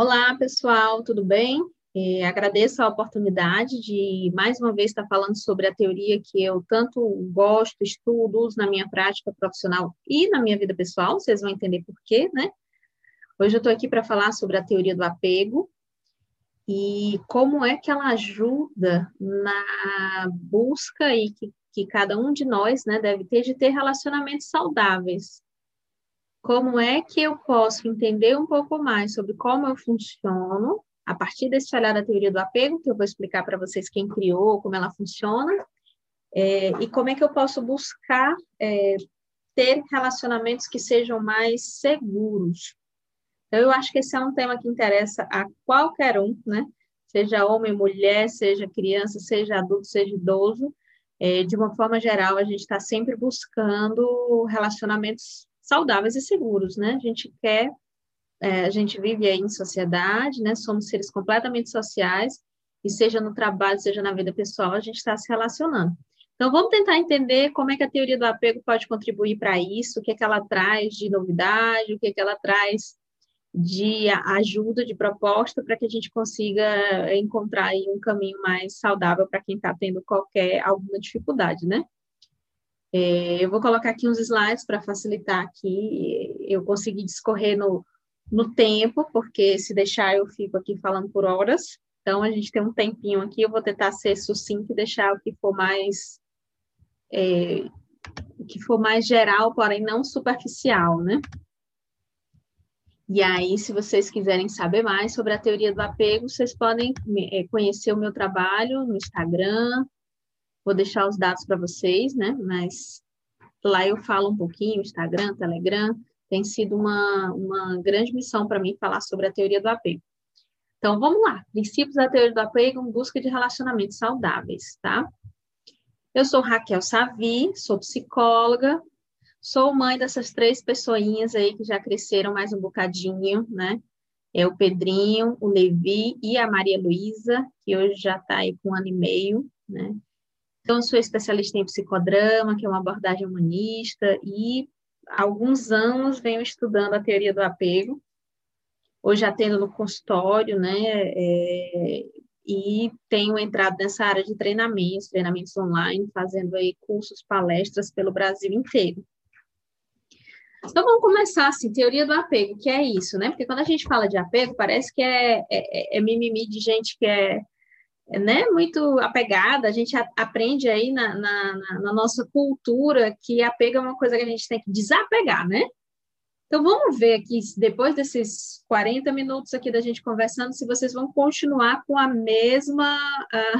Olá, pessoal, tudo bem? É, agradeço a oportunidade de mais uma vez estar falando sobre a teoria que eu tanto gosto, estudo, uso na minha prática profissional e na minha vida pessoal, vocês vão entender por quê, né? Hoje eu estou aqui para falar sobre a teoria do apego e como é que ela ajuda na busca e que, que cada um de nós né, deve ter de ter relacionamentos saudáveis, como é que eu posso entender um pouco mais sobre como eu funciono, a partir desse olhar da teoria do apego, que eu vou explicar para vocês quem criou, como ela funciona, é, e como é que eu posso buscar é, ter relacionamentos que sejam mais seguros. Então, eu acho que esse é um tema que interessa a qualquer um, né? Seja homem, mulher, seja criança, seja adulto, seja idoso. É, de uma forma geral, a gente está sempre buscando relacionamentos saudáveis e seguros, né? A gente quer, é, a gente vive aí em sociedade, né? Somos seres completamente sociais, e seja no trabalho, seja na vida pessoal, a gente está se relacionando. Então, vamos tentar entender como é que a teoria do apego pode contribuir para isso, o que é que ela traz de novidade, o que é que ela traz de ajuda, de proposta, para que a gente consiga encontrar aí um caminho mais saudável para quem está tendo qualquer, alguma dificuldade, né? É, eu vou colocar aqui uns slides para facilitar aqui, eu consegui discorrer no, no tempo, porque se deixar eu fico aqui falando por horas, então a gente tem um tempinho aqui, eu vou tentar ser sucinto e deixar o que for mais é, o que for mais geral, porém não superficial, né? E aí, se vocês quiserem saber mais sobre a teoria do apego, vocês podem é, conhecer o meu trabalho no Instagram, Vou deixar os dados para vocês, né? Mas lá eu falo um pouquinho, Instagram, Telegram, tem sido uma, uma grande missão para mim falar sobre a teoria do apego. Então, vamos lá. Princípios da teoria do apego em busca de relacionamentos saudáveis, tá? Eu sou Raquel Savi, sou psicóloga, sou mãe dessas três pessoinhas aí que já cresceram mais um bocadinho, né? É o Pedrinho, o Levi e a Maria Luísa, que hoje já está aí com um ano e meio, né? Então, sou especialista em psicodrama, que é uma abordagem humanista, e há alguns anos venho estudando a teoria do apego. Hoje atendo no consultório, né? É, e tenho entrado nessa área de treinamentos, treinamentos online, fazendo aí cursos, palestras pelo Brasil inteiro. Então vamos começar assim, teoria do apego, que é isso, né? Porque quando a gente fala de apego, parece que é, é, é mimimi de gente que é né, muito apegada, a gente aprende aí na, na, na, nossa cultura que apego é uma coisa que a gente tem que desapegar, né? Então, vamos ver aqui, depois desses 40 minutos aqui da gente conversando, se vocês vão continuar com a mesma, a,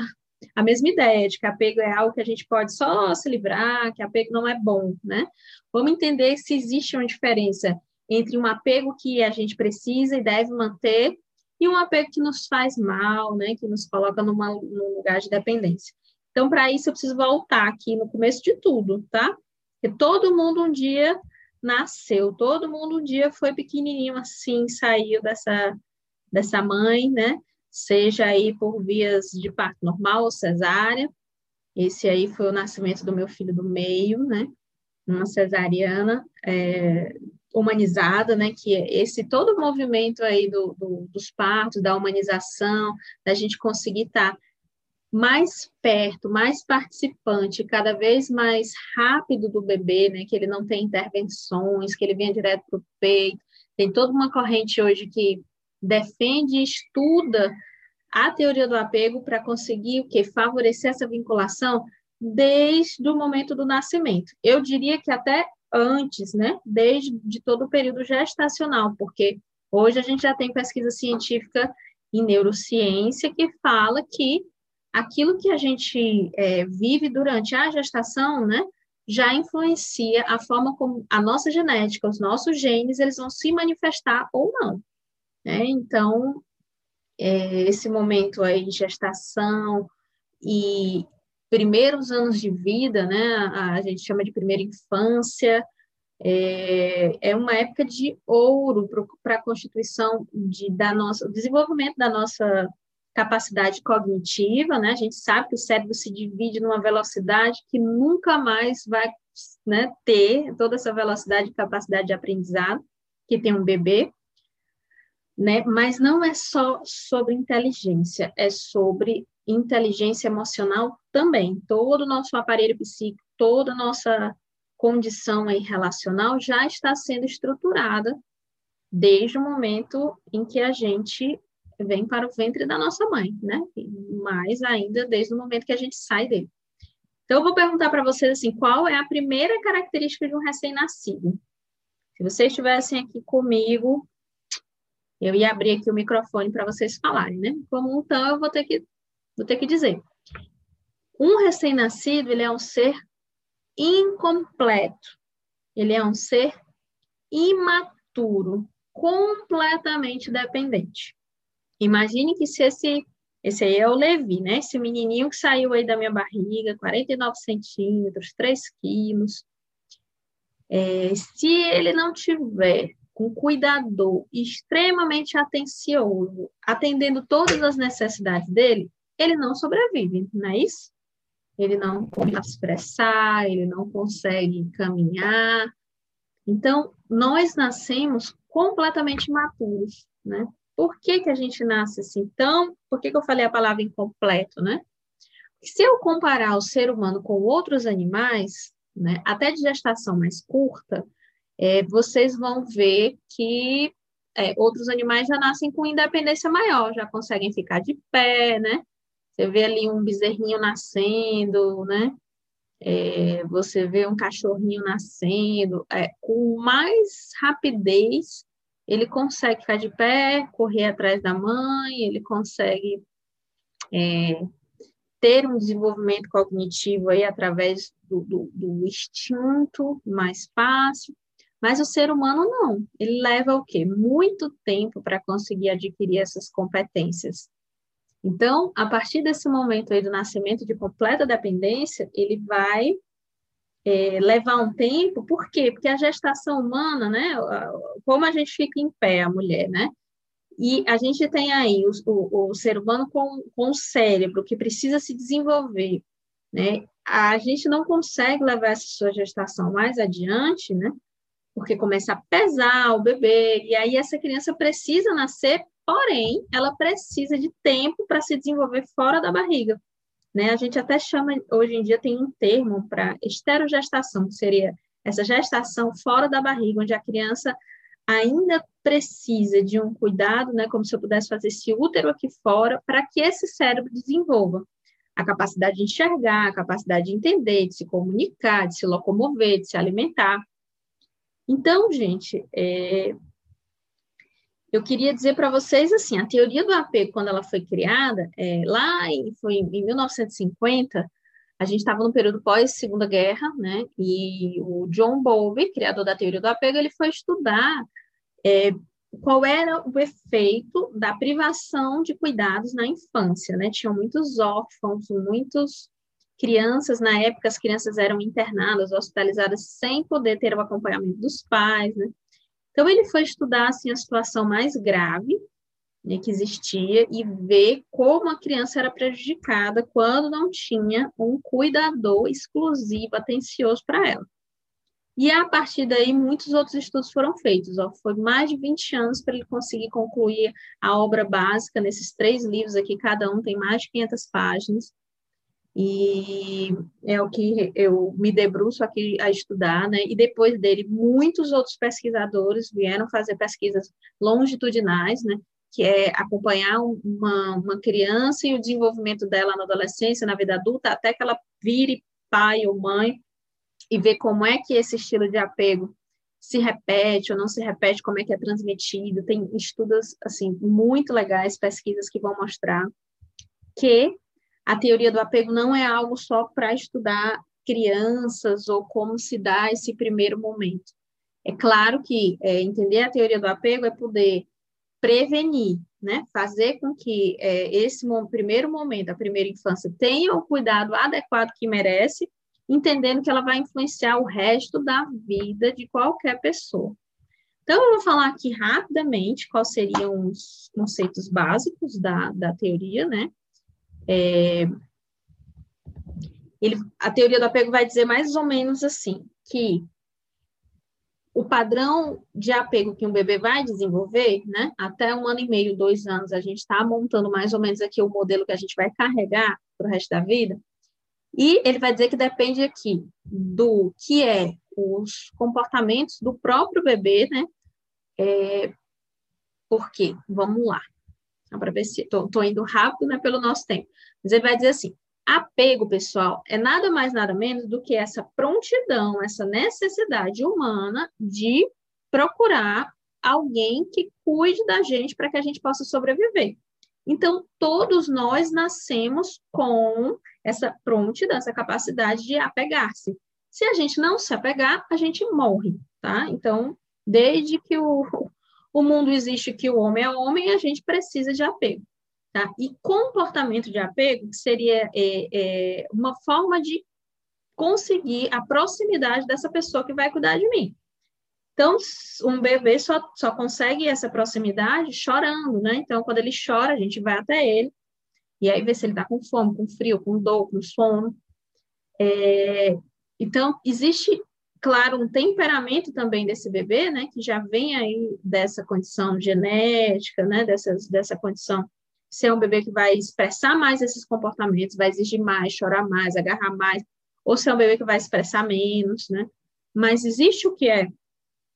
a mesma ideia de que apego é algo que a gente pode só se livrar, que apego não é bom, né? Vamos entender se existe uma diferença entre um apego que a gente precisa e deve manter e um apego que nos faz mal, né, que nos coloca numa, num lugar de dependência. Então, para isso, eu preciso voltar aqui no começo de tudo, tá? Porque todo mundo um dia nasceu, todo mundo um dia foi pequenininho assim, saiu dessa, dessa mãe, né? Seja aí por vias de parto normal ou cesárea. Esse aí foi o nascimento do meu filho do meio, né? Uma cesariana, é, humanizada, né, que é esse todo o movimento aí do, do, dos partos, da humanização, da gente conseguir estar tá mais perto, mais participante, cada vez mais rápido do bebê, né, que ele não tem intervenções, que ele venha direto para o peito. Tem toda uma corrente hoje que defende e estuda a teoria do apego para conseguir o que favorecer essa vinculação desde o momento do nascimento. Eu diria que até antes, né? Desde de todo o período gestacional, porque hoje a gente já tem pesquisa científica em neurociência que fala que aquilo que a gente é, vive durante a gestação, né? Já influencia a forma como a nossa genética, os nossos genes, eles vão se manifestar ou não. Né? Então, é, esse momento aí de gestação e primeiros anos de vida, né? A, gente chama de primeira infância. É, é uma época de ouro para a constituição de, da nossa, desenvolvimento da nossa capacidade cognitiva, né? A gente sabe que o cérebro se divide numa velocidade que nunca mais vai né, ter toda essa velocidade e capacidade de aprendizado que tem um bebê. né? Mas não é só sobre inteligência, é sobre inteligência emocional também. Todo o nosso aparelho psíquico, toda a nossa condição aí relacional já está sendo estruturada desde o momento em que a gente vem para o ventre da nossa mãe, né? Mais ainda desde o momento que a gente sai dele. Então, eu vou perguntar para vocês assim, qual é a primeira característica de um recém-nascido? Se vocês estivessem aqui comigo, eu ia abrir aqui o microfone para vocês falarem, né? Como então, eu vou ter que, vou ter que dizer. Um recém-nascido, ele é um ser incompleto. Ele é um ser imaturo, completamente dependente. Imagine que se esse, esse aí é o Levi, né? Esse menininho que saiu aí da minha barriga, 49 centímetros, 3 quilos. É, se ele não tiver um cuidador extremamente atencioso, atendendo todas as necessidades dele, ele não sobrevive, não é isso? Ele não consegue expressar, ele não consegue caminhar. Então, nós nascemos completamente maturos, né? Por que, que a gente nasce assim tão... Por que, que eu falei a palavra incompleto, né? Se eu comparar o ser humano com outros animais, né, até de gestação mais curta, é, vocês vão ver que é, outros animais já nascem com independência maior, já conseguem ficar de pé, né? Você vê ali um bezerrinho nascendo, né? É, você vê um cachorrinho nascendo, é, com mais rapidez ele consegue ficar de pé, correr atrás da mãe, ele consegue é, ter um desenvolvimento cognitivo aí através do, do, do instinto mais fácil. Mas o ser humano não. Ele leva o quê? Muito tempo para conseguir adquirir essas competências. Então, a partir desse momento aí do nascimento de completa dependência, ele vai é, levar um tempo, por quê? Porque a gestação humana, né, como a gente fica em pé, a mulher, né, e a gente tem aí o, o, o ser humano com, com o cérebro que precisa se desenvolver, né, a gente não consegue levar essa sua gestação mais adiante, né, porque começa a pesar o bebê, e aí essa criança precisa nascer, porém, ela precisa de tempo para se desenvolver fora da barriga. Né? A gente até chama, hoje em dia tem um termo para esterogestação, que seria essa gestação fora da barriga, onde a criança ainda precisa de um cuidado, né, como se eu pudesse fazer esse útero aqui fora, para que esse cérebro desenvolva a capacidade de enxergar, a capacidade de entender, de se comunicar, de se locomover, de se alimentar. Então, gente, é, eu queria dizer para vocês assim, a teoria do apego, quando ela foi criada, é, lá em, foi em 1950, a gente estava no período pós Segunda Guerra, né? E o John Bowlby, criador da teoria do apego, ele foi estudar é, qual era o efeito da privação de cuidados na infância, né? Tinham muitos órfãos, muitos crianças, na época as crianças eram internadas, hospitalizadas sem poder ter o acompanhamento dos pais, né? Então ele foi estudar assim a situação mais grave né, que existia e ver como a criança era prejudicada quando não tinha um cuidador exclusivo, atencioso para ela. E a partir daí, muitos outros estudos foram feitos. Ó, foi mais de 20 anos para ele conseguir concluir a obra básica nesses três livros aqui, cada um tem mais de 500 páginas e é o que eu me debruço aqui a estudar, né? E depois dele, muitos outros pesquisadores vieram fazer pesquisas longitudinais, né? Que é acompanhar uma, uma criança e o desenvolvimento dela na adolescência, na vida adulta, até que ela vire pai ou mãe, e ver como é que esse estilo de apego se repete ou não se repete, como é que é transmitido. Tem estudos, assim, muito legais, pesquisas que vão mostrar que a teoria do apego não é algo só para estudar crianças ou como se dá esse primeiro momento. É claro que é, entender a teoria do apego é poder prevenir, né? Fazer com que é, esse primeiro momento, a primeira infância, tenha o cuidado adequado que merece, entendendo que ela vai influenciar o resto da vida de qualquer pessoa. Então, eu vou falar aqui rapidamente quais seriam os conceitos básicos da, da teoria, né? É, ele, a teoria do apego vai dizer mais ou menos assim, que o padrão de apego que um bebê vai desenvolver, né? Até um ano e meio, dois anos, a gente está montando mais ou menos aqui o modelo que a gente vai carregar para o resto da vida. E ele vai dizer que depende aqui do que é os comportamentos do próprio bebê, né? É, por quê? Vamos lá. Para ver se estou indo rápido, né? Pelo nosso tempo. Mas ele vai dizer assim: Apego, pessoal, é nada mais nada menos do que essa prontidão, essa necessidade humana de procurar alguém que cuide da gente para que a gente possa sobreviver. Então, todos nós nascemos com essa prontidão, essa capacidade de apegar-se. Se a gente não se apegar, a gente morre, tá? Então, desde que o, o mundo existe, que o homem é homem, a gente precisa de apego. Tá? E comportamento de apego seria é, é, uma forma de conseguir a proximidade dessa pessoa que vai cuidar de mim. Então, um bebê só, só consegue essa proximidade chorando, né? Então, quando ele chora, a gente vai até ele, e aí vê se ele está com fome, com frio, com dor, com sono. É, então, existe, claro, um temperamento também desse bebê, né? Que já vem aí dessa condição genética, né? Dessas, dessa condição se é um bebê que vai expressar mais esses comportamentos, vai exigir mais, chorar mais, agarrar mais, ou se é um bebê que vai expressar menos, né? Mas existe o que é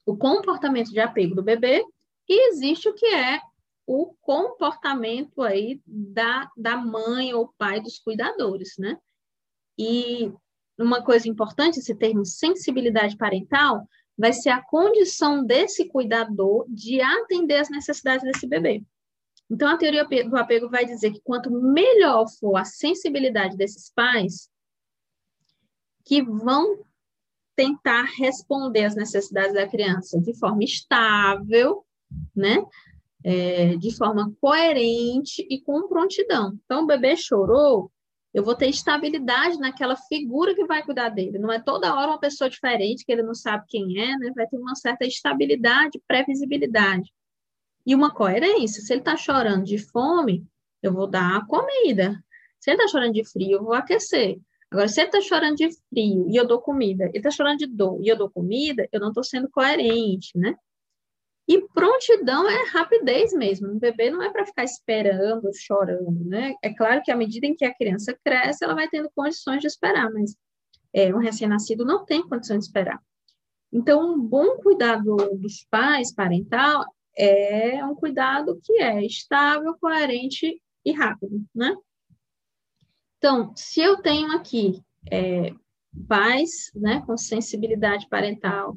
o comportamento de apego do bebê e existe o que é o comportamento aí da, da mãe ou pai dos cuidadores, né? E uma coisa importante, esse termo sensibilidade parental, vai ser a condição desse cuidador de atender as necessidades desse bebê. Então, a teoria do apego vai dizer que quanto melhor for a sensibilidade desses pais, que vão tentar responder às necessidades da criança de forma estável, né? É, de forma coerente e com prontidão. Então, o bebê chorou, eu vou ter estabilidade naquela figura que vai cuidar dele. Não é toda hora uma pessoa diferente que ele não sabe quem é, né? Vai ter uma certa estabilidade, previsibilidade e uma coerência. Se ele está chorando de fome, eu vou dar comida. Se ele está chorando de frio, eu vou aquecer. Agora, se ele está chorando de frio e eu dou comida, ele está chorando de dor e eu dou comida, eu não estou sendo coerente, né? E prontidão é rapidez mesmo. Um bebê não é para ficar esperando, chorando, né? É claro que à medida em que a criança cresce, ela vai tendo condições de esperar, mas é, um recém-nascido não tem condição de esperar. Então, um bom cuidado dos pais, parental, é um cuidado que é estável, coerente e rápido, né? Então, se eu tenho aqui é, pais, né, com sensibilidade parental,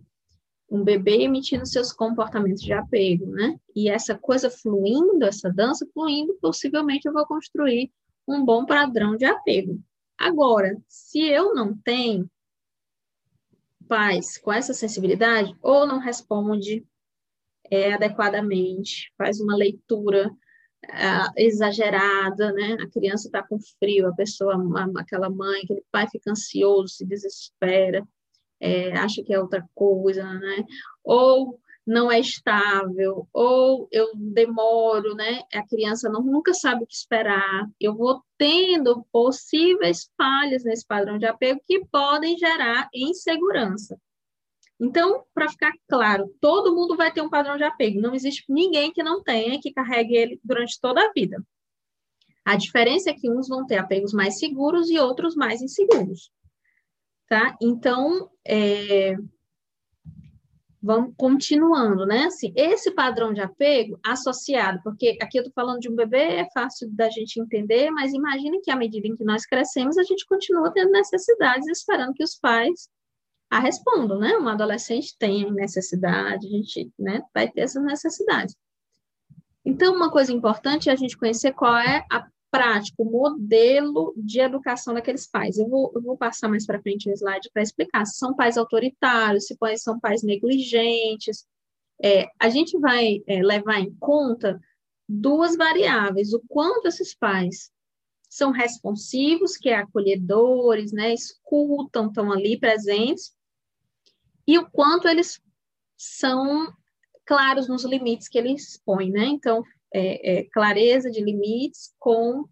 um bebê emitindo seus comportamentos de apego, né? E essa coisa fluindo, essa dança fluindo, possivelmente eu vou construir um bom padrão de apego. Agora, se eu não tenho pais com essa sensibilidade, ou não responde é, adequadamente, faz uma leitura uh, exagerada, né? A criança está com frio, a pessoa, aquela mãe, aquele pai fica ansioso, se desespera, é, acha que é outra coisa, né? Ou não é estável, ou eu demoro, né? A criança não, nunca sabe o que esperar. Eu vou tendo possíveis falhas nesse padrão de apego que podem gerar insegurança. Então, para ficar claro, todo mundo vai ter um padrão de apego. Não existe ninguém que não tenha, que carregue ele durante toda a vida. A diferença é que uns vão ter apegos mais seguros e outros mais inseguros. Tá? Então, é... vamos continuando, né? Assim, esse padrão de apego associado, porque aqui eu estou falando de um bebê, é fácil da gente entender, mas imagine que à medida em que nós crescemos, a gente continua tendo necessidades, esperando que os pais a respondam, né? Um adolescente tem necessidade, a gente né, vai ter essas necessidades. Então, uma coisa importante é a gente conhecer qual é a prática, o modelo de educação daqueles pais. Eu vou, eu vou passar mais para frente o slide para explicar se são pais autoritários, se são pais negligentes. É, a gente vai é, levar em conta duas variáveis: o quanto esses pais são responsivos, que é acolhedores, né, escutam, estão ali presentes, e o quanto eles são claros nos limites que eles põem, né? Então, é, é, clareza de limites com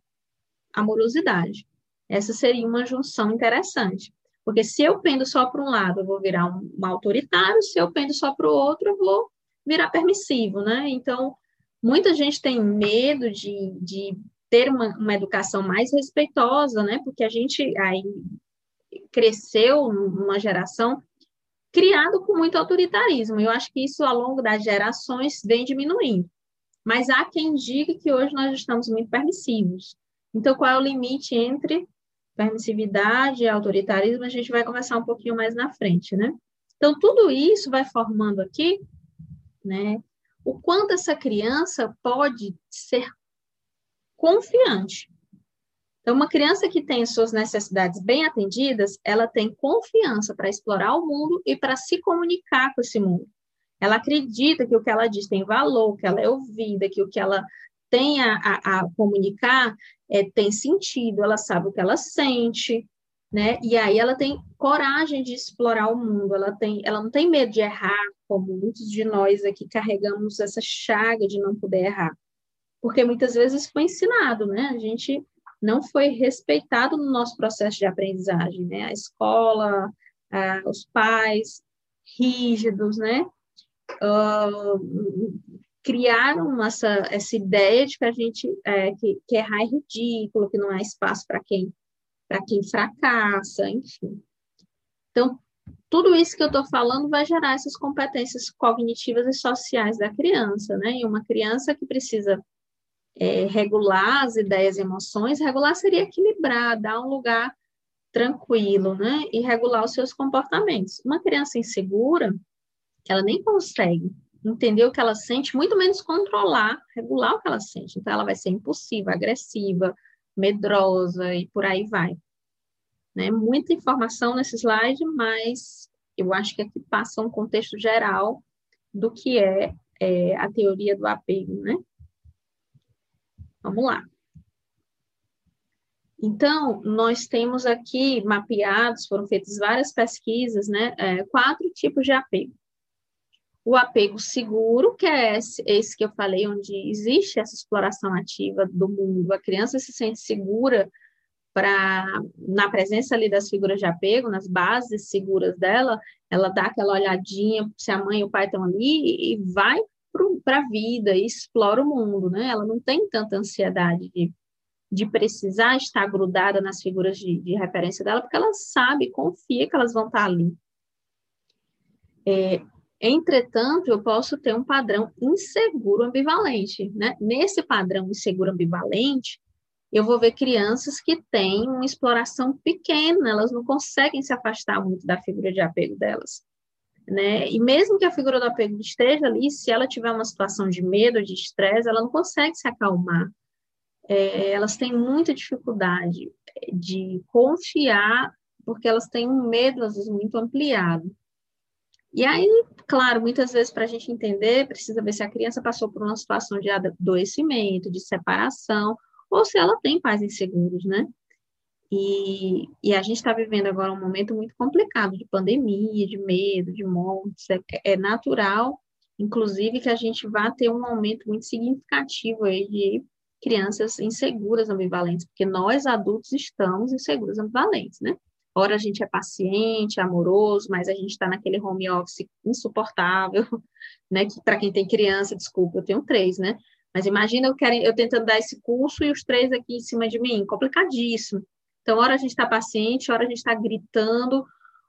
amorosidade. Essa seria uma junção interessante. Porque se eu pendo só para um lado, eu vou virar um, um autoritário, se eu pendo só para o outro, eu vou virar permissivo, né? Então, muita gente tem medo de, de ter uma, uma educação mais respeitosa, né? Porque a gente aí cresceu numa geração criado com muito autoritarismo. Eu acho que isso, ao longo das gerações, vem diminuindo. Mas há quem diga que hoje nós estamos muito permissivos. Então, qual é o limite entre permissividade e autoritarismo? A gente vai conversar um pouquinho mais na frente, né? Então, tudo isso vai formando aqui, né? O quanto essa criança pode ser confiante. Então, uma criança que tem suas necessidades bem atendidas, ela tem confiança para explorar o mundo e para se comunicar com esse mundo. Ela acredita que o que ela diz tem valor, que ela é ouvida, que o que ela tem a, a, a comunicar é, tem sentido, ela sabe o que ela sente, né? E aí ela tem coragem de explorar o mundo, ela, tem, ela não tem medo de errar, como muitos de nós aqui carregamos essa chaga de não poder errar. Porque muitas vezes foi ensinado, né? A gente não foi respeitado no nosso processo de aprendizagem, né? A escola, os pais rígidos, né? Criaram essa, essa ideia de que a gente é, que, que errar é ridículo, que não há espaço para quem para quem fracassa, enfim. Então, tudo isso que eu estou falando vai gerar essas competências cognitivas e sociais da criança, né? E uma criança que precisa é, regular as ideias e emoções, regular seria equilibrar, dar um lugar tranquilo, né? E regular os seus comportamentos. Uma criança insegura, ela nem consegue entender o que ela sente, muito menos controlar, regular o que ela sente. Então, ela vai ser impulsiva, agressiva, medrosa e por aí vai. Né? Muita informação nesse slide, mas eu acho que aqui passa um contexto geral do que é, é a teoria do apego, né? Vamos lá. Então, nós temos aqui mapeados, foram feitas várias pesquisas, né? É, quatro tipos de apego. O apego seguro, que é esse, esse, que eu falei, onde existe essa exploração ativa do mundo, a criança se sente segura para na presença ali das figuras de apego, nas bases seguras dela, ela dá aquela olhadinha se a mãe e o pai estão ali e vai para a vida e explora o mundo, né? Ela não tem tanta ansiedade de, de precisar estar grudada nas figuras de, de referência dela, porque ela sabe, confia que elas vão estar ali. É, entretanto, eu posso ter um padrão inseguro ambivalente, né? Nesse padrão inseguro ambivalente, eu vou ver crianças que têm uma exploração pequena, elas não conseguem se afastar muito da figura de apego delas né? E mesmo que a figura do apego esteja ali, se ela tiver uma situação de medo, de estresse, ela não consegue se acalmar. É, elas têm muita dificuldade de confiar, porque elas têm um medo, às vezes, muito ampliado. E aí, claro, muitas vezes, para a gente entender, precisa ver se a criança passou por uma situação de adoecimento, de separação, ou se ela tem pais inseguros, né? E, e a gente está vivendo agora um momento muito complicado de pandemia, de medo, de mortes. É, é, natural, inclusive, que a gente vá ter um aumento muito significativo aí de crianças inseguras ambivalentes, porque nós adultos estamos inseguros ambivalentes, né? Ora a gente é paciente, amoroso, mas a gente está naquele home office insuportável, né? Que para quem tem criança, desculpa, eu tenho três, né? Mas imagina eu, quero, eu tentando dar esse curso e os três aqui em cima de mim, complicadíssimo. Então, hora a gente está paciente, hora a gente está gritando,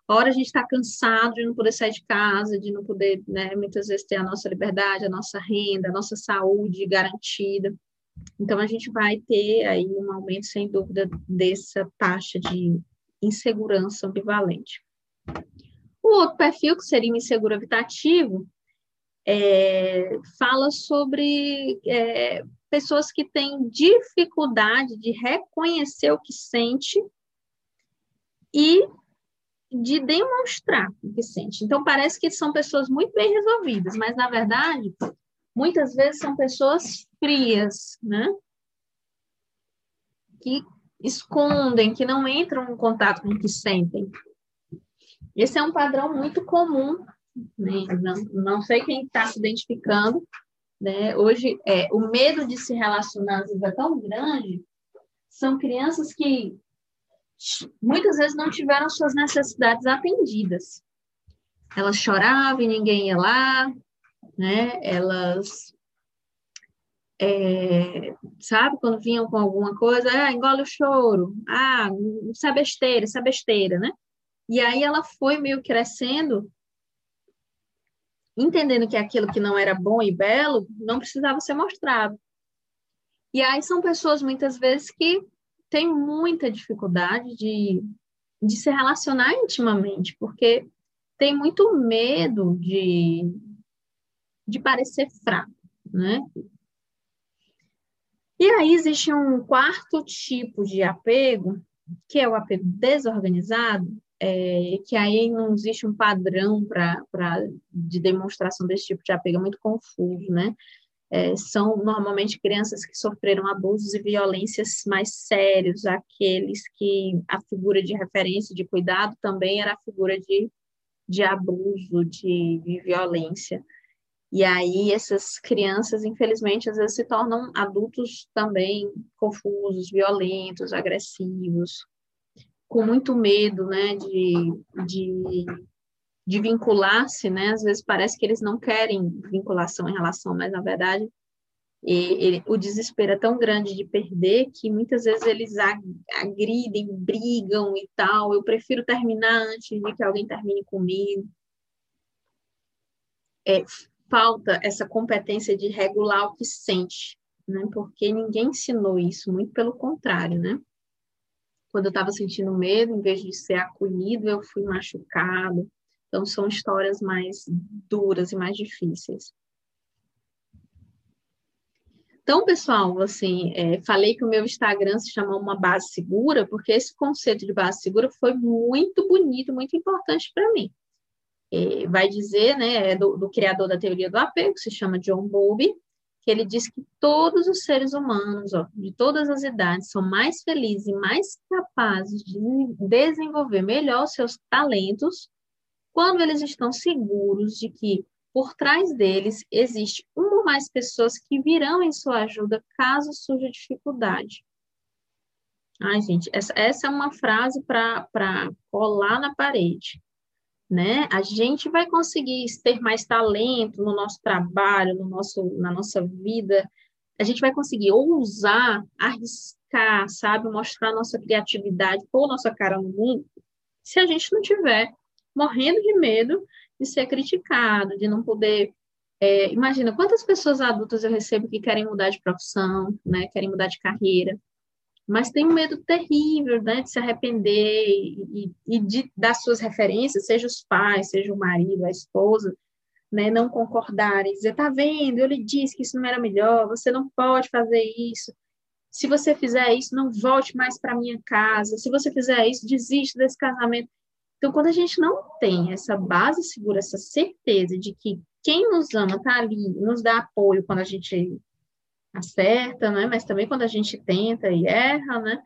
hora a gente está cansado de não poder sair de casa, de não poder, né, muitas vezes ter a nossa liberdade, a nossa renda, a nossa saúde garantida. Então, a gente vai ter aí um aumento, sem dúvida, dessa taxa de insegurança ambivalente. O outro perfil, que seria o inseguro evitativo, é, fala sobre é, pessoas que têm dificuldade de reconhecer o que sente e de demonstrar o que sente. Então, parece que são pessoas muito bem resolvidas, mas, na verdade, muitas vezes são pessoas frias, né? Que escondem, que não entram em contato com o que sentem. Esse é um padrão muito comum, né? não, não sei quem está se identificando, né? Hoje, é, o medo de se relacionar às vezes é tão grande, são crianças que muitas vezes não tiveram suas necessidades atendidas. Elas choravam e ninguém ia lá, né? Elas, é, sabe, quando vinham com alguma coisa, ah, engole o choro, ah, isso é besteira, isso é besteira, né? E aí ela foi meio crescendo, entendendo que aquilo que não era bom e belo não precisava ser mostrado. E aí são pessoas, muitas vezes, que têm muita dificuldade de, de se relacionar intimamente, porque tem muito medo de, de parecer fraco, né? E aí existe um quarto tipo de apego, que é o apego desorganizado, é, que aí não existe um padrão para de demonstração desse tipo de apego, é muito confuso, né? É, são normalmente crianças que sofreram abusos e violências mais sérios, aqueles que a figura de referência de cuidado também era a figura de, de abuso, de, de violência. E aí essas crianças, infelizmente, às vezes se tornam adultos também confusos, violentos, agressivos, com muito medo, né, de, de, de vincular-se, né, às vezes parece que eles não querem vinculação em relação, mas na verdade e, o desespero é tão grande de perder que muitas vezes eles agridem, brigam e tal. Eu prefiro terminar antes de que alguém termine comigo. É, falta essa competência de regular o que sente, né? Porque ninguém ensinou isso, muito pelo contrário, né? Quando eu estava sentindo medo, em vez de ser acolhido, eu fui machucado. Então, são histórias mais duras e mais difíceis. Então, pessoal, assim, é, falei que o meu Instagram se chama Uma Base Segura, porque esse conceito de base segura foi muito bonito, muito importante para mim vai dizer, né, é do, do, criador da teoria do apego, que se chama John Bowlby, que ele diz que todos os seres humanos, ó, de todas as idades, são mais felizes e mais capazes de desenvolver melhor seus talentos quando eles estão seguros de que por trás deles existe uma ou mais pessoas que virão em sua ajuda caso surja dificuldade. Ai, gente, essa, essa é uma frase para colar na parede né? A gente vai conseguir ter mais talento no nosso trabalho, no nosso, na nossa vida. A gente vai conseguir ousar, arriscar, sabe, mostrar nossa criatividade, pôr nossa cara no mundo, se a gente não tiver morrendo de medo de ser criticado, de não poder é, imagina quantas pessoas adultas eu recebo que querem mudar de profissão, né, querem mudar de carreira, mas tem um medo terrível, né, de se arrepender e, e de, das suas referências, seja os pais, seja o marido, a esposa, né, não concordarem, dizer, tá vendo, eu lhe disse que isso não era melhor, você não pode fazer isso, se você fizer isso, não volte mais para minha casa, se você fizer isso, desista desse casamento. Então, quando a gente não tem essa base segura, essa certeza de que quem nos ama está ali, nos dá apoio quando a gente acerta, né? Mas também quando a gente tenta e erra, né?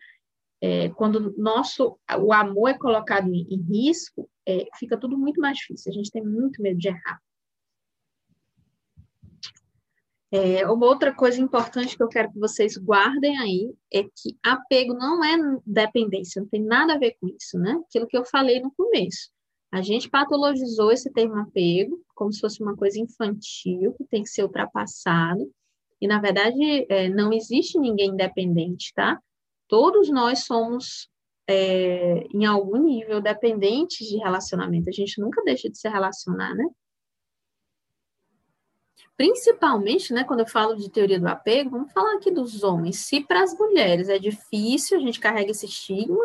É, quando nosso o amor é colocado em, em risco, é, fica tudo muito mais difícil. A gente tem muito medo de errar. É, uma outra coisa importante que eu quero que vocês guardem aí é que apego não é dependência, não tem nada a ver com isso, né? Aquilo que eu falei no começo. A gente patologizou esse termo apego como se fosse uma coisa infantil que tem que ser ultrapassado e, na verdade, é, não existe ninguém independente, tá? Todos nós somos, é, em algum nível, dependentes de relacionamento. A gente nunca deixa de se relacionar, né? Principalmente, né, quando eu falo de teoria do apego, vamos falar aqui dos homens. Se para as mulheres é difícil, a gente carrega esse estigma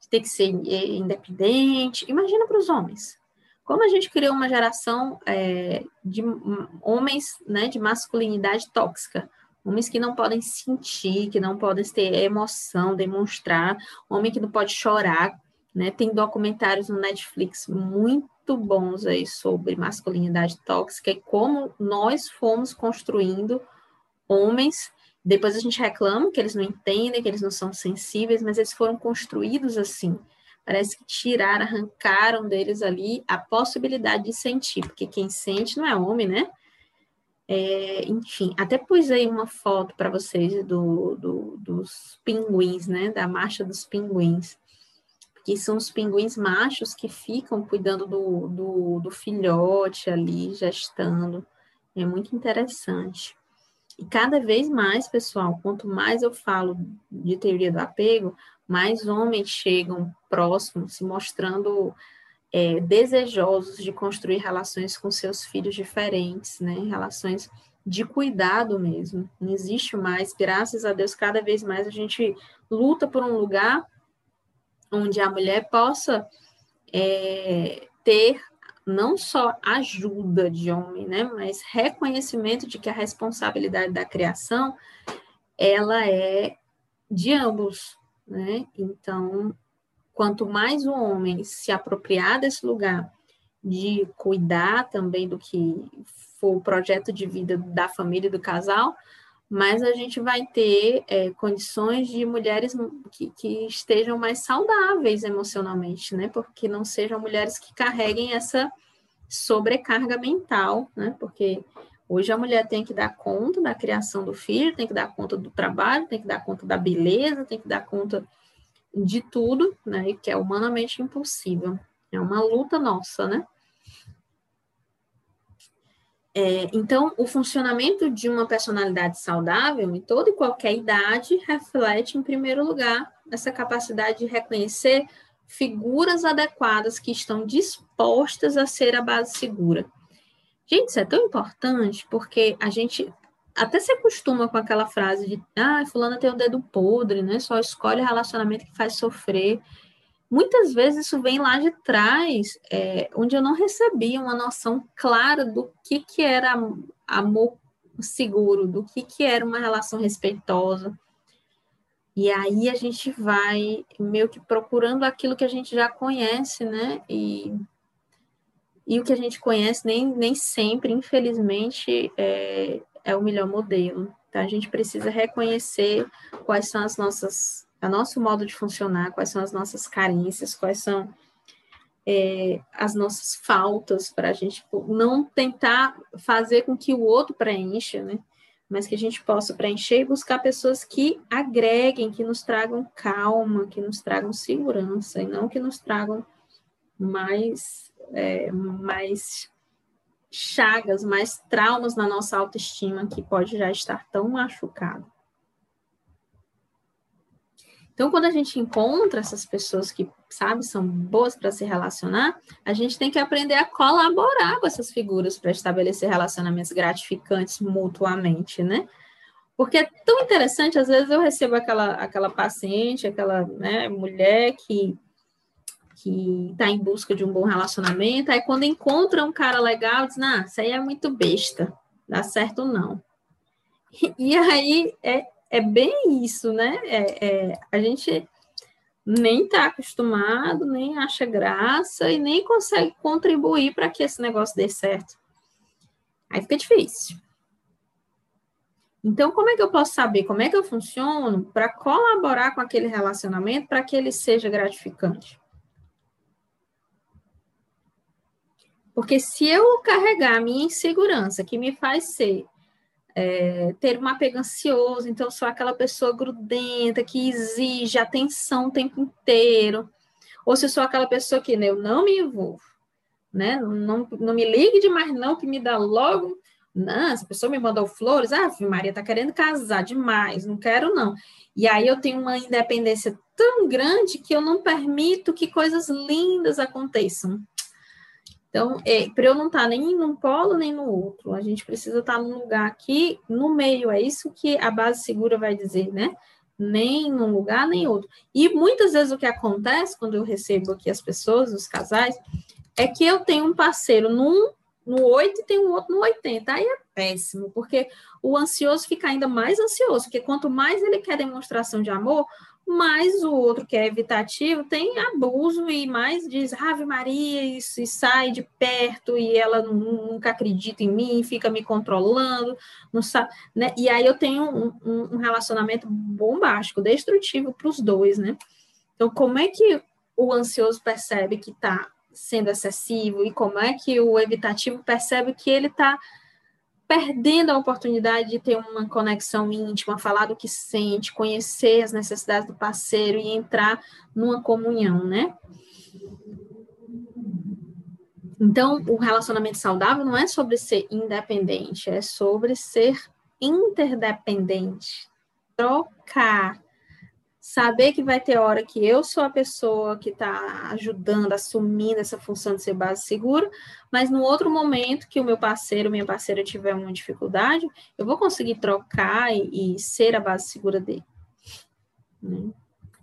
de ter que ser é, independente, imagina para os homens. Como a gente criou uma geração é, de homens né, de masculinidade tóxica, homens que não podem sentir, que não podem ter emoção, demonstrar, homem que não pode chorar, né? Tem documentários no Netflix muito bons aí sobre masculinidade tóxica e como nós fomos construindo homens. Depois a gente reclama que eles não entendem, que eles não são sensíveis, mas eles foram construídos assim parece que tiraram, arrancaram deles ali a possibilidade de sentir, porque quem sente não é homem, né? É, enfim, até pus aí uma foto para vocês do, do, dos pinguins, né? Da marcha dos pinguins. que são os pinguins machos que ficam cuidando do, do, do filhote ali, gestando. É muito interessante. E cada vez mais, pessoal, quanto mais eu falo de teoria do apego, mais homens chegam próximos, se mostrando é, desejosos de construir relações com seus filhos diferentes, né? Relações de cuidado mesmo. Não existe mais, graças a Deus, cada vez mais a gente luta por um lugar onde a mulher possa é, ter não só ajuda de homem, né, mas reconhecimento de que a responsabilidade da criação ela é de ambos, né? Então, quanto mais o homem se apropriar desse lugar de cuidar também do que for o projeto de vida da família e do casal, mais a gente vai ter é, condições de mulheres que, que, estejam mais saudáveis emocionalmente, né? Porque não sejam mulheres que carreguem essa sobrecarga mental, né? Porque hoje a mulher tem que dar conta da criação do filho, tem que dar conta do trabalho, tem que dar conta da beleza, tem que dar conta de tudo, né? Que é humanamente impossível. É uma luta nossa, né? É, então, o funcionamento de uma personalidade saudável, em toda e qualquer idade, reflete, em primeiro lugar, essa capacidade de reconhecer figuras adequadas que estão dispostas a ser a base segura. Gente, isso é tão importante porque a gente até se acostuma com aquela frase de ah, fulana tem o dedo podre, né? Só escolhe relacionamento que faz sofrer. Muitas vezes isso vem lá de trás, é, onde eu não recebia uma noção clara do que, que era amor seguro, do que, que era uma relação respeitosa. E aí a gente vai meio que procurando aquilo que a gente já conhece, né? E, e o que a gente conhece nem, nem sempre, infelizmente, é, é o melhor modelo. Então a gente precisa reconhecer quais são as nossas, o nosso modo de funcionar, quais são as nossas carências, quais são é, as nossas faltas para a gente tipo, não tentar fazer com que o outro preencha, né? mas que a gente possa preencher e buscar pessoas que agreguem, que nos tragam calma, que nos tragam segurança, e não que nos tragam mais, é, mais chagas, mais traumas na nossa autoestima, que pode já estar tão machucado. Então, quando a gente encontra essas pessoas que, sabe, são boas para se relacionar, a gente tem que aprender a colaborar com essas figuras para estabelecer relacionamentos gratificantes mutuamente, né? Porque é tão interessante, às vezes eu recebo aquela, aquela paciente, aquela né, mulher que que está em busca de um bom relacionamento, aí quando encontra um cara legal, diz, ah, isso aí é muito besta, dá certo não. E aí é, é bem isso, né? É, é, a gente nem está acostumado, nem acha graça e nem consegue contribuir para que esse negócio dê certo. Aí fica difícil. Então, como é que eu posso saber como é que eu funciono para colaborar com aquele relacionamento para que ele seja gratificante? Porque se eu carregar a minha insegurança, que me faz ser é, ter um apego ansioso, então sou aquela pessoa grudenta que exige atenção o tempo inteiro, ou se eu sou aquela pessoa que né, eu não me envolvo, né? Não, não me ligue demais, não, que me dá logo. Não, essa pessoa me mandou flores, ah, Maria tá querendo casar demais, não quero, não. E aí eu tenho uma independência tão grande que eu não permito que coisas lindas aconteçam. Então, é, para eu não estar tá nem num polo nem no outro, a gente precisa estar tá num lugar aqui, no meio, é isso que a base segura vai dizer, né? Nem num lugar, nem outro. E muitas vezes o que acontece quando eu recebo aqui as pessoas, os casais, é que eu tenho um parceiro num, no 8 e tem um outro no 80. Aí é péssimo, porque o ansioso fica ainda mais ansioso, porque quanto mais ele quer demonstração de amor, mas o outro que é evitativo tem abuso e mais diz Ave Maria e, e sai de perto e ela nunca acredita em mim, fica me controlando, não sabe, né? E aí eu tenho um, um, relacionamento bombástico, destrutivo para os dois, né? Então, como é que o ansioso percebe que está sendo excessivo e como é que o evitativo percebe que ele está perdendo a oportunidade de ter uma conexão íntima, falar do que sente, conhecer as necessidades do parceiro e entrar numa comunhão, né? Então, o relacionamento saudável não é sobre ser independente, é sobre ser interdependente, trocar, saber que vai ter hora que eu sou a pessoa que está ajudando, assumindo essa função de ser base segura, mas no outro momento que o meu parceiro, minha parceira tiver uma dificuldade, eu vou conseguir trocar e, e ser a base segura dele. Né?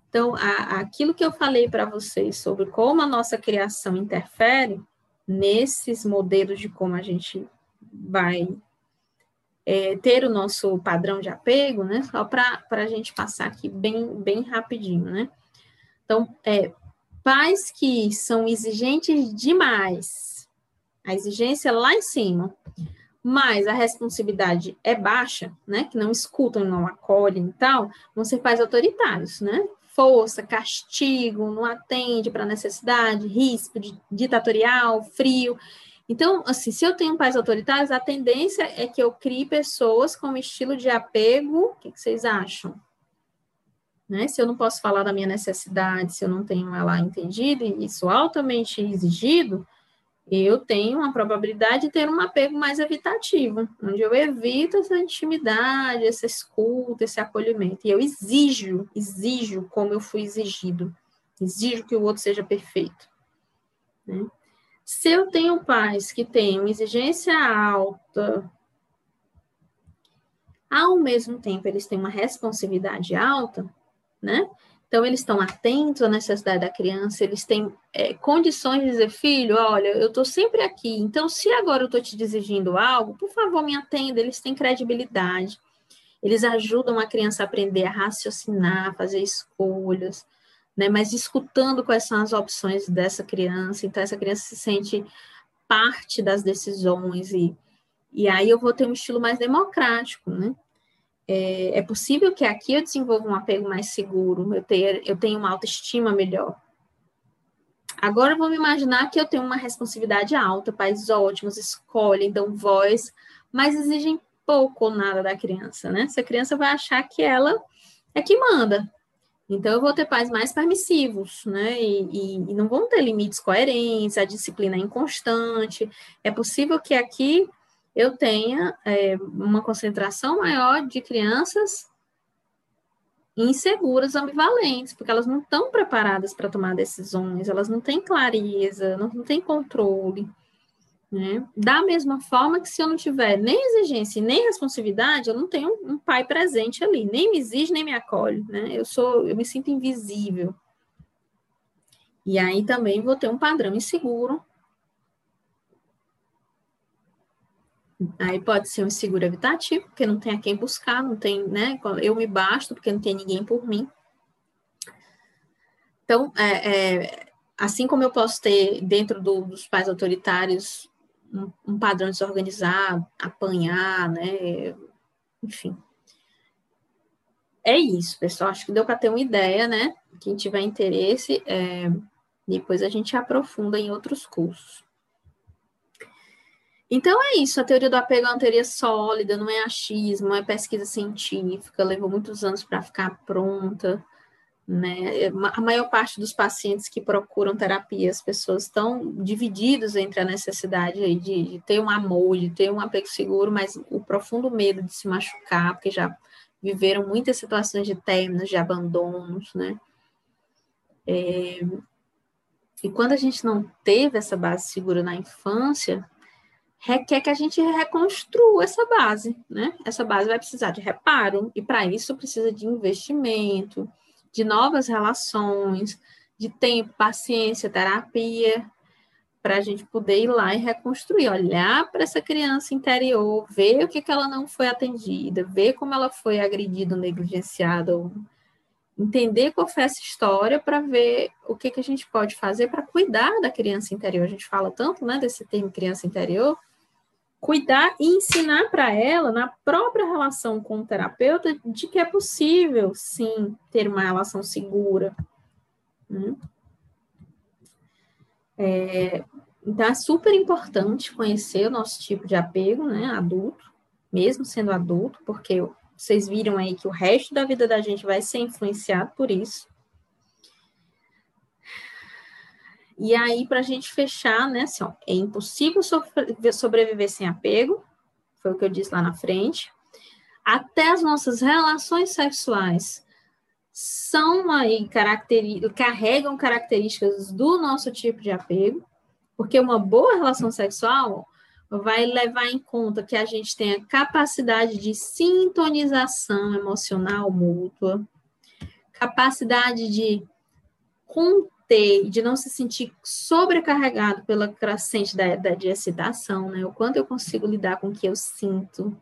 Então, a, aquilo que eu falei para vocês sobre como a nossa criação interfere nesses modelos de como a gente vai é, ter o nosso padrão de apego, né? Só para a gente passar aqui bem, bem rapidinho, né? Então, é, pais que são exigentes demais, a exigência é lá em cima, mas a responsabilidade é baixa, né? Que não escutam, não acolhem e tal, vão ser pais autoritários, né? Força, castigo, não atende para necessidade, risco, ditatorial, frio. Então, assim, se eu tenho pais autoritários, a tendência é que eu crie pessoas com um estilo de apego. O que, que vocês acham? Né? Se eu não posso falar da minha necessidade, se eu não tenho ela entendida e isso altamente exigido, eu tenho uma probabilidade de ter um apego mais evitativo, onde eu evito essa intimidade, essa escuta, esse acolhimento. E eu exijo, exijo como eu fui exigido, exijo que o outro seja perfeito. Né? Se eu tenho pais que têm uma exigência alta, ao mesmo tempo eles têm uma responsividade alta, né? Então, eles estão atentos à necessidade da criança, eles têm é, condições de dizer, filho, olha, eu estou sempre aqui, então, se agora eu estou te exigindo algo, por favor, me atenda, eles têm credibilidade, eles ajudam a criança a aprender a raciocinar, a fazer escolhas, né? Mas escutando quais são as opções dessa criança, então essa criança se sente parte das decisões e, e aí eu vou ter um estilo mais democrático, né? É, é possível que aqui eu desenvolva um apego mais seguro, eu, ter, eu tenha uma autoestima melhor. Agora vamos imaginar que eu tenho uma responsividade alta, pais ótimos, escolhem, dão voz, mas exigem pouco ou nada da criança, né? Essa criança vai achar que ela é que manda, então, eu vou ter pais mais permissivos, né? E, e, e, não vão ter limites coerentes, a disciplina é inconstante. É possível que aqui eu tenha é, uma concentração maior de crianças inseguras, ambivalentes, porque elas não estão preparadas para tomar decisões, elas não têm clareza, não, não têm controle. Né? Da mesma forma que se eu não tiver nem exigência nem responsividade, eu não tenho um pai presente ali, nem me exige, nem me acolhe, né? Eu sou, eu me sinto invisível. E aí também vou ter um padrão inseguro. Aí pode ser um inseguro evitativo, porque não tem a quem buscar, não tem, né? Eu me basto porque não tem ninguém por mim. Então, é, é, assim como eu posso ter dentro do, dos pais autoritários um, um padrão desorganizado, apanhar, né? Enfim. É isso, pessoal. Acho que deu para ter uma ideia, né? Quem tiver interesse, é... depois a gente aprofunda em outros cursos. Então é isso, a teoria do apego é uma teoria sólida, não é achismo, não é pesquisa científica, levou muitos anos para ficar pronta. Né? A maior parte dos pacientes que procuram terapia, as pessoas estão divididos entre a necessidade de, de, ter um amor, de ter um apego seguro, mas o profundo medo de se machucar, porque já viveram muitas situações de términos, de abandonos, né? É, e quando a gente não teve essa base segura na infância, requer que a gente reconstrua essa base, né? Essa base vai precisar de reparo, e para isso precisa de investimento, de novas relações, de tempo, paciência, terapia, para a gente poder ir lá e reconstruir, olhar para essa criança interior, ver o que, que ela não foi atendida, ver como ela foi agredida, negligenciada, entender qual foi essa história para ver o que, que a gente pode fazer para cuidar da criança interior. A gente fala tanto né, desse termo criança interior, cuidar e ensinar para ela, na própria relação com o terapeuta, de que é possível, sim, ter uma relação segura. Né? É, então, é super importante conhecer o nosso tipo de apego, né, adulto, mesmo sendo adulto, porque vocês viram aí que o resto da vida da gente vai ser influenciado por isso. E aí, para a gente fechar, né, assim, ó, é impossível sobreviver sem apego, foi o que eu disse lá na frente. Até as nossas relações sexuais são aí carregam características do nosso tipo de apego, porque uma boa relação sexual vai levar em conta que a gente tenha capacidade de sintonização emocional mútua, capacidade de conter, de não se sentir sobrecarregado pela crescente da, da de excitação, né? O quanto eu consigo lidar com o que eu sinto,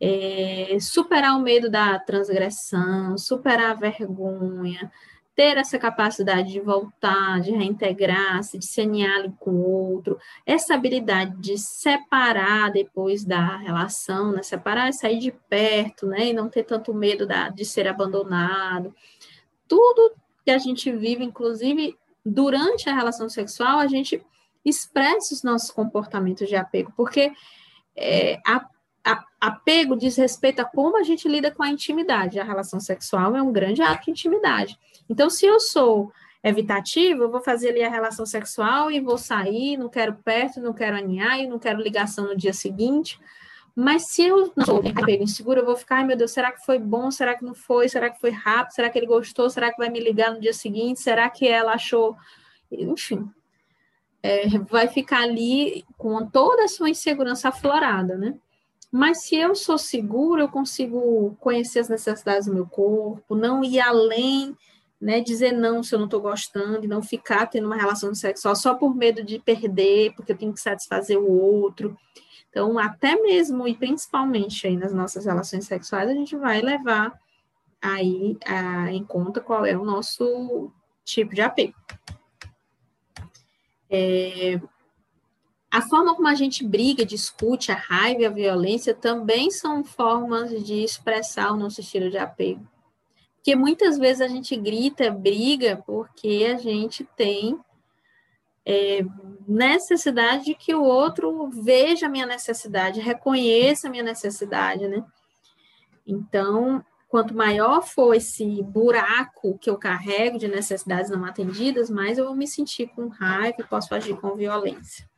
é, superar o medo da transgressão, superar a vergonha, ter essa capacidade de voltar, de reintegrar-se, de se alinhar com o outro, essa habilidade de separar depois da relação, né? separar e sair de perto, né? E não ter tanto medo da, de ser abandonado. Tudo que a gente vive, inclusive durante a relação sexual, a gente expressa os nossos comportamentos de apego, porque é, a apego diz respeito a como a gente lida com a intimidade. A relação sexual é um grande ato de intimidade. Então, se eu sou evitativo, eu vou fazer ali a relação sexual e vou sair, não quero perto, não quero aninhar e não quero ligação no dia seguinte. Mas se eu não sou apego inseguro, eu vou ficar, ai meu Deus, será que foi bom? Será que não foi? Será que foi rápido? Será que ele gostou? Será que vai me ligar no dia seguinte? Será que ela achou? Enfim, é, vai ficar ali com toda a sua insegurança aflorada, né? Mas se eu sou seguro, eu consigo conhecer as necessidades do meu corpo, não ir além, né, dizer não se eu não estou gostando, e não ficar tendo uma relação sexual só por medo de perder, porque eu tenho que satisfazer o outro. Então, até mesmo e principalmente aí nas nossas relações sexuais, a gente vai levar aí a, em conta qual é o nosso tipo de apego. É, a forma como a gente briga, discute, a raiva e a violência também são formas de expressar o nosso estilo de apego. Porque muitas vezes a gente grita, briga, porque a gente tem é, necessidade de que o outro veja a minha necessidade, reconheça a minha necessidade, né? Então, quanto maior for esse buraco que eu carrego de necessidades não atendidas, mais eu vou me sentir com raiva e posso agir com violência.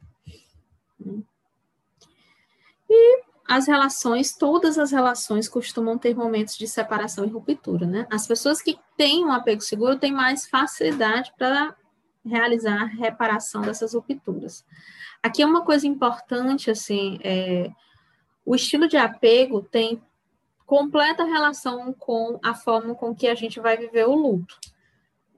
E as relações, todas as relações costumam ter momentos de separação e ruptura, né? As pessoas que têm um apego seguro têm mais facilidade para realizar a reparação dessas rupturas. Aqui é uma coisa importante, assim, é, o estilo de apego tem completa relação com a forma com que a gente vai viver o luto.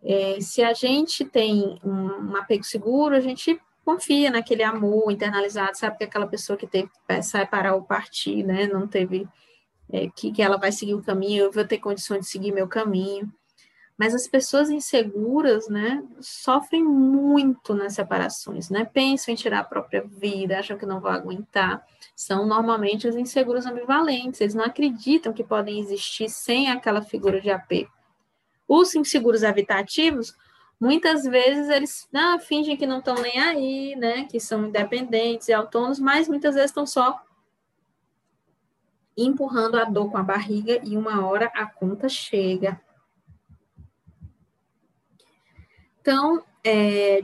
É, se a gente tem um, um apego seguro, a gente confia naquele amor internalizado, sabe que aquela pessoa que teve que separar o partir, né, não teve é, que, que ela vai seguir o caminho, eu vou ter condições de seguir meu caminho. Mas as pessoas inseguras, né, sofrem muito nas separações, né? Pensam em tirar a própria vida, acham que não vão aguentar. São normalmente os inseguros ambivalentes, eles não acreditam que podem existir sem aquela figura de apego. Os inseguros habitativos Muitas vezes eles ah, fingem que não estão nem aí, né? Que são independentes e autônomos, mas muitas vezes estão só empurrando a dor com a barriga e uma hora a conta chega. Então, é,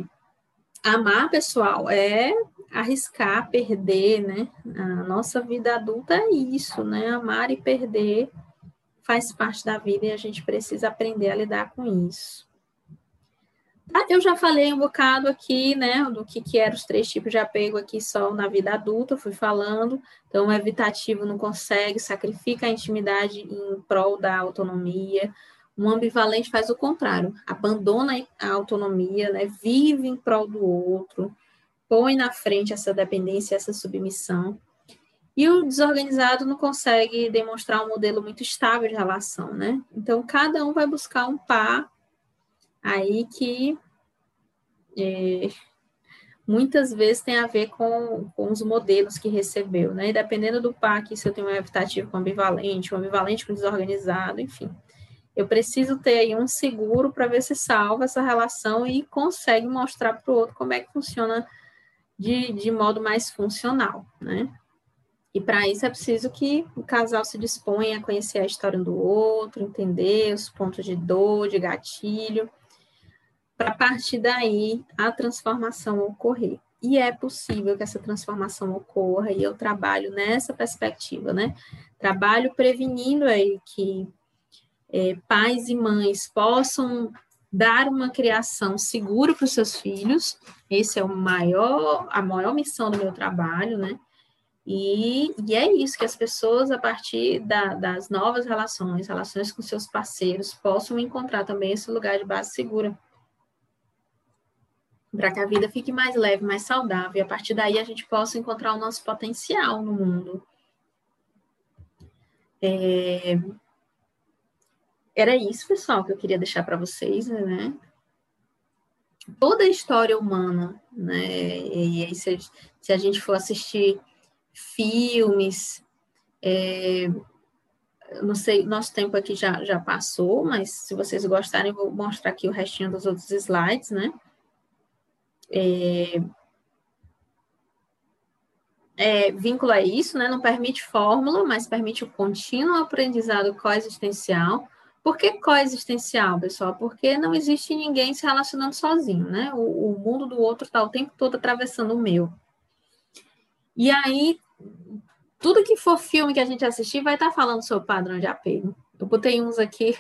amar, pessoal, é arriscar, perder, né? A nossa vida adulta é isso, né? Amar e perder faz parte da vida e a gente precisa aprender a lidar com isso. Ah, eu já falei um bocado aqui, né, do que, que eram os três tipos de apego aqui só na vida adulta, fui falando. Então, o evitativo não consegue, sacrifica a intimidade em prol da autonomia. Um ambivalente faz o contrário, abandona a autonomia, né, vive em prol do outro, põe na frente essa dependência, essa submissão. E o desorganizado não consegue demonstrar um modelo muito estável de relação, né? Então, cada um vai buscar um par aí que é, muitas vezes tem a ver com, com os modelos que recebeu, né? E dependendo do PAC, se eu tenho um evitativo com ambivalente, um ambivalente com desorganizado, enfim. Eu preciso ter aí um seguro para ver se salva essa relação e consegue mostrar para o outro como é que funciona de, de modo mais funcional, né? E para isso é preciso que o casal se disponha a conhecer a história do outro, entender os pontos de dor, de gatilho, para partir daí a transformação ocorrer. E é possível que essa transformação ocorra, e eu trabalho nessa perspectiva, né? Trabalho prevenindo aí que é, pais e mães possam dar uma criação segura para os seus filhos. Esse é o maior, a maior missão do meu trabalho, né? E, e é isso, que as pessoas, a partir da, das novas relações, relações com seus parceiros, possam encontrar também esse lugar de base segura. Para que a vida fique mais leve, mais saudável, e a partir daí a gente possa encontrar o nosso potencial no mundo. É, era isso, pessoal, que eu queria deixar para vocês, né? Toda a história humana, né? E aí, se, se a gente for assistir filmes, é, não sei, nosso tempo aqui já, já passou, mas se vocês gostarem, vou mostrar aqui o restinho dos outros slides, né? É, é, vínculo a isso, né? Não permite fórmula, mas permite o contínuo aprendizado coexistencial por que coexistencial, pessoal? Porque não existe ninguém se relacionando sozinho, né? O, o mundo do outro está o tempo todo atravessando o meu. E aí, tudo que for filme que a gente assistir vai estar tá falando sobre padrão de apego. Eu botei uns aqui,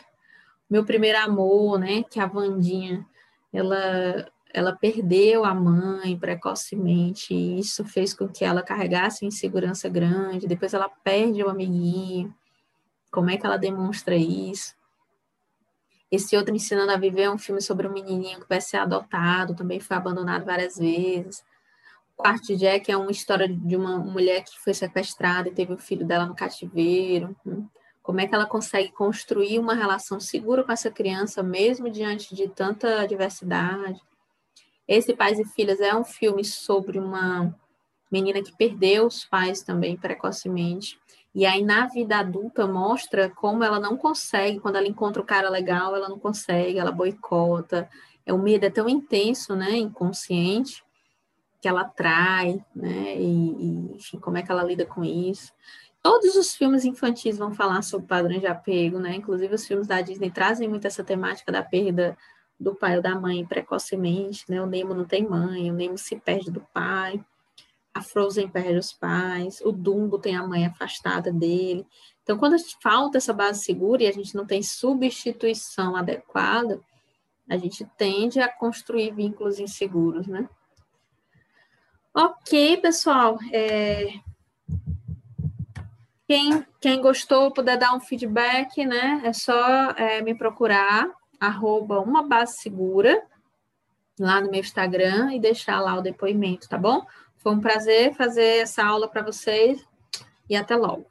meu primeiro amor, né? Que a Vandinha, ela, ela perdeu a mãe precocemente, e isso fez com que ela carregasse insegurança grande. Depois ela perde o amiguinho. Como é que ela demonstra isso? Esse outro Ensinando a Viver é um filme sobre um menininho que vai ser adotado, também foi abandonado várias vezes. O Quarto Jack é uma história de uma mulher que foi sequestrada e teve o filho dela no cativeiro. Como é que ela consegue construir uma relação segura com essa criança, mesmo diante de tanta adversidade? Esse Pais e Filhas é um filme sobre uma menina que perdeu os pais também precocemente e aí, na vida adulta, mostra como ela não consegue, quando ela encontra o cara legal, ela não consegue, ela boicota. É, o medo é tão intenso, né, inconsciente, que ela trai, né, e, e, enfim, como é que ela lida com isso. Todos os filmes infantis vão falar sobre padrões de apego, né, inclusive os filmes da Disney trazem muito essa temática da perda do pai ou da mãe precocemente, né, o Nemo não tem mãe, o Nemo se perde do pai a Frozen perde os pais, o Dumbo tem a mãe afastada dele. Então, quando falta essa base segura e a gente não tem substituição adequada, a gente tende a construir vínculos inseguros, né? Ok, pessoal. É... Quem, quem gostou, puder dar um feedback, né? É só é, me procurar, arroba uma base segura, lá no meu Instagram e deixar lá o depoimento, tá bom? Foi um prazer fazer essa aula para vocês e até logo.